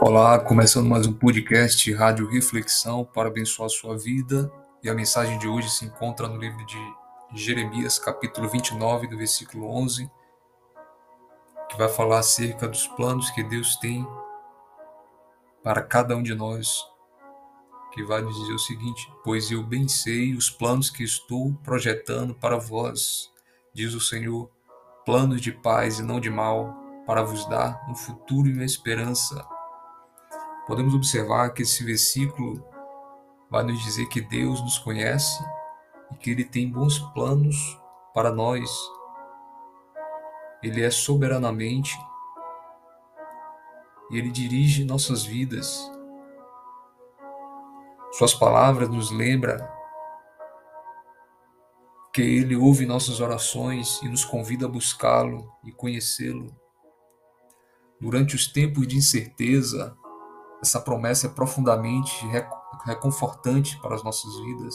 Olá, começando mais um podcast Rádio Reflexão para abençoar sua vida. E a mensagem de hoje se encontra no livro de Jeremias, capítulo 29, do versículo 11, que vai falar acerca dos planos que Deus tem para cada um de nós, que vai nos dizer o seguinte: Pois eu bem sei os planos que estou projetando para vós, diz o Senhor, planos de paz e não de mal, para vos dar um futuro e uma esperança podemos observar que esse versículo vai nos dizer que Deus nos conhece e que Ele tem bons planos para nós. Ele é soberanamente e Ele dirige nossas vidas. Suas palavras nos lembram que Ele ouve nossas orações e nos convida a buscá-lo e conhecê-lo. Durante os tempos de incerteza, essa promessa é profundamente reconfortante para as nossas vidas.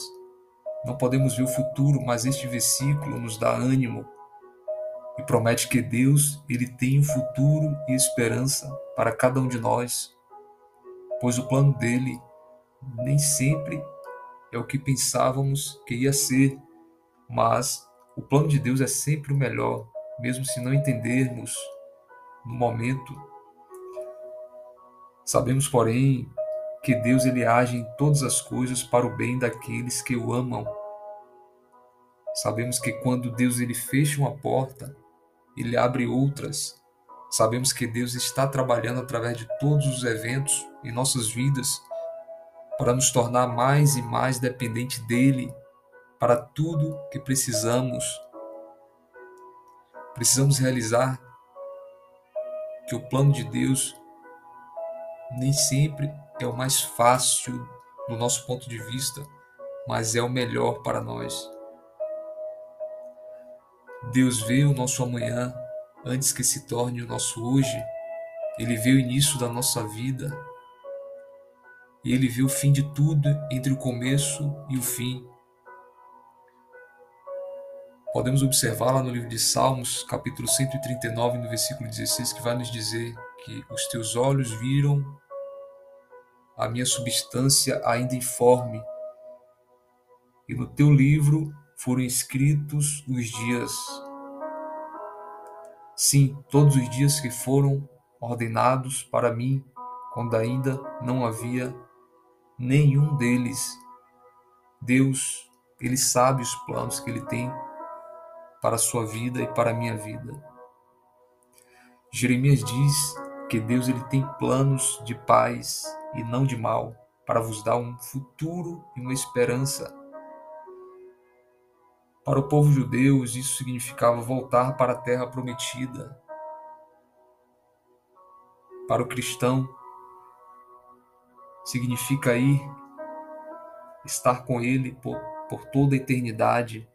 Não podemos ver o futuro, mas este versículo nos dá ânimo e promete que Deus ele tem um futuro e esperança para cada um de nós, pois o plano dele nem sempre é o que pensávamos que ia ser, mas o plano de Deus é sempre o melhor, mesmo se não entendermos no momento Sabemos, porém, que Deus ele age em todas as coisas para o bem daqueles que o amam. Sabemos que quando Deus ele fecha uma porta, ele abre outras. Sabemos que Deus está trabalhando através de todos os eventos em nossas vidas para nos tornar mais e mais dependente dele para tudo que precisamos. Precisamos realizar que o plano de Deus nem sempre é o mais fácil do nosso ponto de vista, mas é o melhor para nós. Deus vê o nosso amanhã antes que se torne o nosso hoje. Ele vê o início da nossa vida. E ele vê o fim de tudo entre o começo e o fim. Podemos observar lá no livro de Salmos, capítulo 139, no versículo 16, que vai nos dizer que os teus olhos viram a minha substância ainda informe, e no teu livro foram escritos os dias. Sim, todos os dias que foram ordenados para mim, quando ainda não havia nenhum deles. Deus, Ele sabe os planos que Ele tem para a sua vida e para a minha vida. Jeremias diz que Deus ele tem planos de paz e não de mal, para vos dar um futuro e uma esperança. Para o povo judeu, isso significava voltar para a terra prometida. Para o cristão, significa ir, estar com Ele por, por toda a eternidade.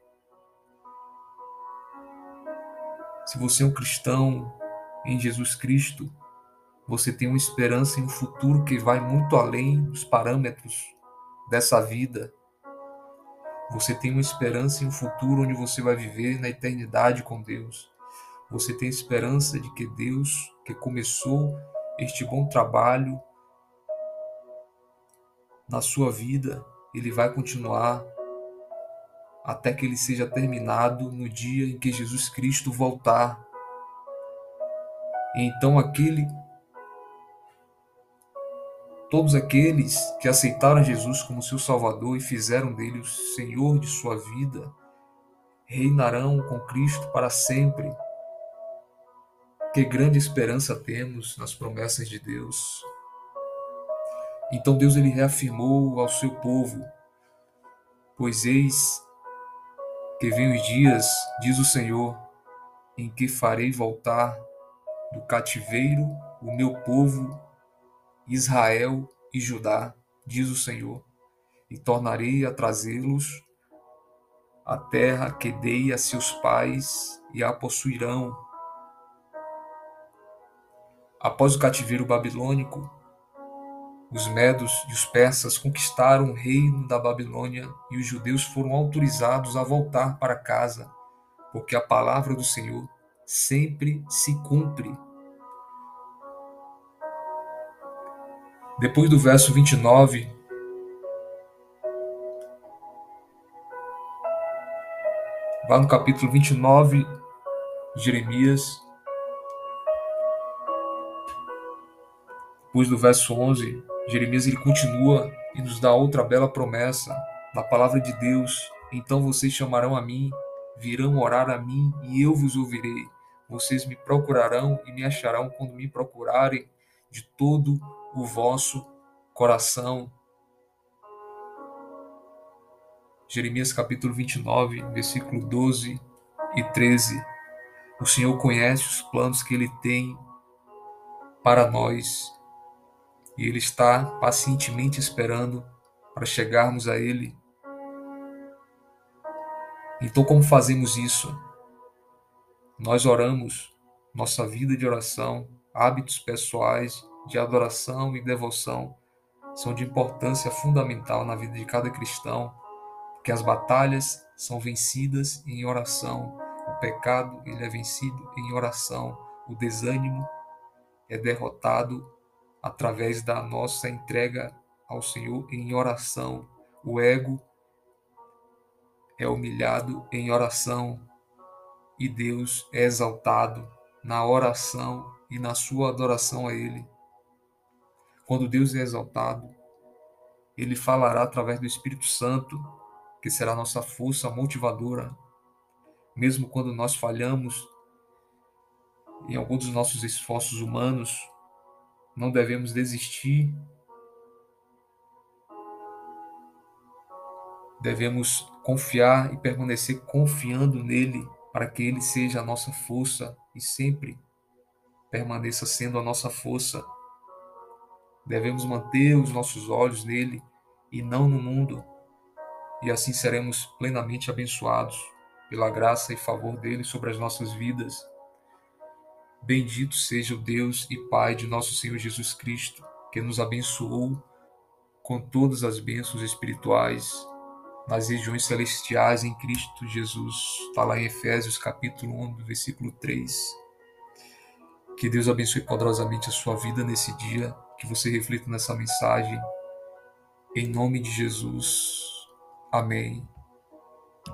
Se você é um cristão em Jesus Cristo, você tem uma esperança em um futuro que vai muito além dos parâmetros dessa vida. Você tem uma esperança em um futuro onde você vai viver na eternidade com Deus. Você tem esperança de que Deus, que começou este bom trabalho na sua vida, ele vai continuar até que ele seja terminado no dia em que Jesus Cristo voltar. Então aquele Todos aqueles que aceitaram Jesus como seu Salvador e fizeram dele o Senhor de sua vida reinarão com Cristo para sempre. Que grande esperança temos nas promessas de Deus. Então Deus ele reafirmou ao seu povo: Pois eis que vem os dias, diz o Senhor, em que farei voltar do cativeiro o meu povo Israel e Judá, diz o Senhor, e tornarei a trazê-los à terra que dei a seus pais e a possuirão. Após o cativeiro babilônico, os medos e os persas conquistaram o reino da Babilônia e os judeus foram autorizados a voltar para casa, porque a palavra do Senhor sempre se cumpre Depois do verso 29, lá no capítulo 29, Jeremias, depois do verso 11, Jeremias ele continua e nos dá outra bela promessa da palavra de Deus. Então vocês chamarão a mim, virão orar a mim e eu vos ouvirei. Vocês me procurarão e me acharão quando me procurarem de todo o vosso coração. Jeremias capítulo 29, versículo 12 e 13. O Senhor conhece os planos que ele tem para nós e ele está pacientemente esperando para chegarmos a ele. Então, como fazemos isso? Nós oramos, nossa vida de oração, hábitos pessoais de adoração e devoção são de importância fundamental na vida de cada cristão, porque as batalhas são vencidas em oração, o pecado ele é vencido em oração, o desânimo é derrotado através da nossa entrega ao Senhor em oração, o ego é humilhado em oração e Deus é exaltado na oração e na sua adoração a Ele. Quando Deus é exaltado, Ele falará através do Espírito Santo, que será nossa força motivadora, mesmo quando nós falhamos em algum dos nossos esforços humanos, não devemos desistir. Devemos confiar e permanecer confiando nele, para que ele seja a nossa força e sempre permaneça sendo a nossa força Devemos manter os nossos olhos nele e não no mundo, e assim seremos plenamente abençoados pela graça e favor dele sobre as nossas vidas. Bendito seja o Deus e Pai de nosso Senhor Jesus Cristo, que nos abençoou com todas as bênçãos espirituais nas regiões celestiais em Cristo Jesus. Está lá em Efésios capítulo 1, versículo 3. Que Deus abençoe poderosamente a sua vida nesse dia que você reflita nessa mensagem. Em nome de Jesus. Amém.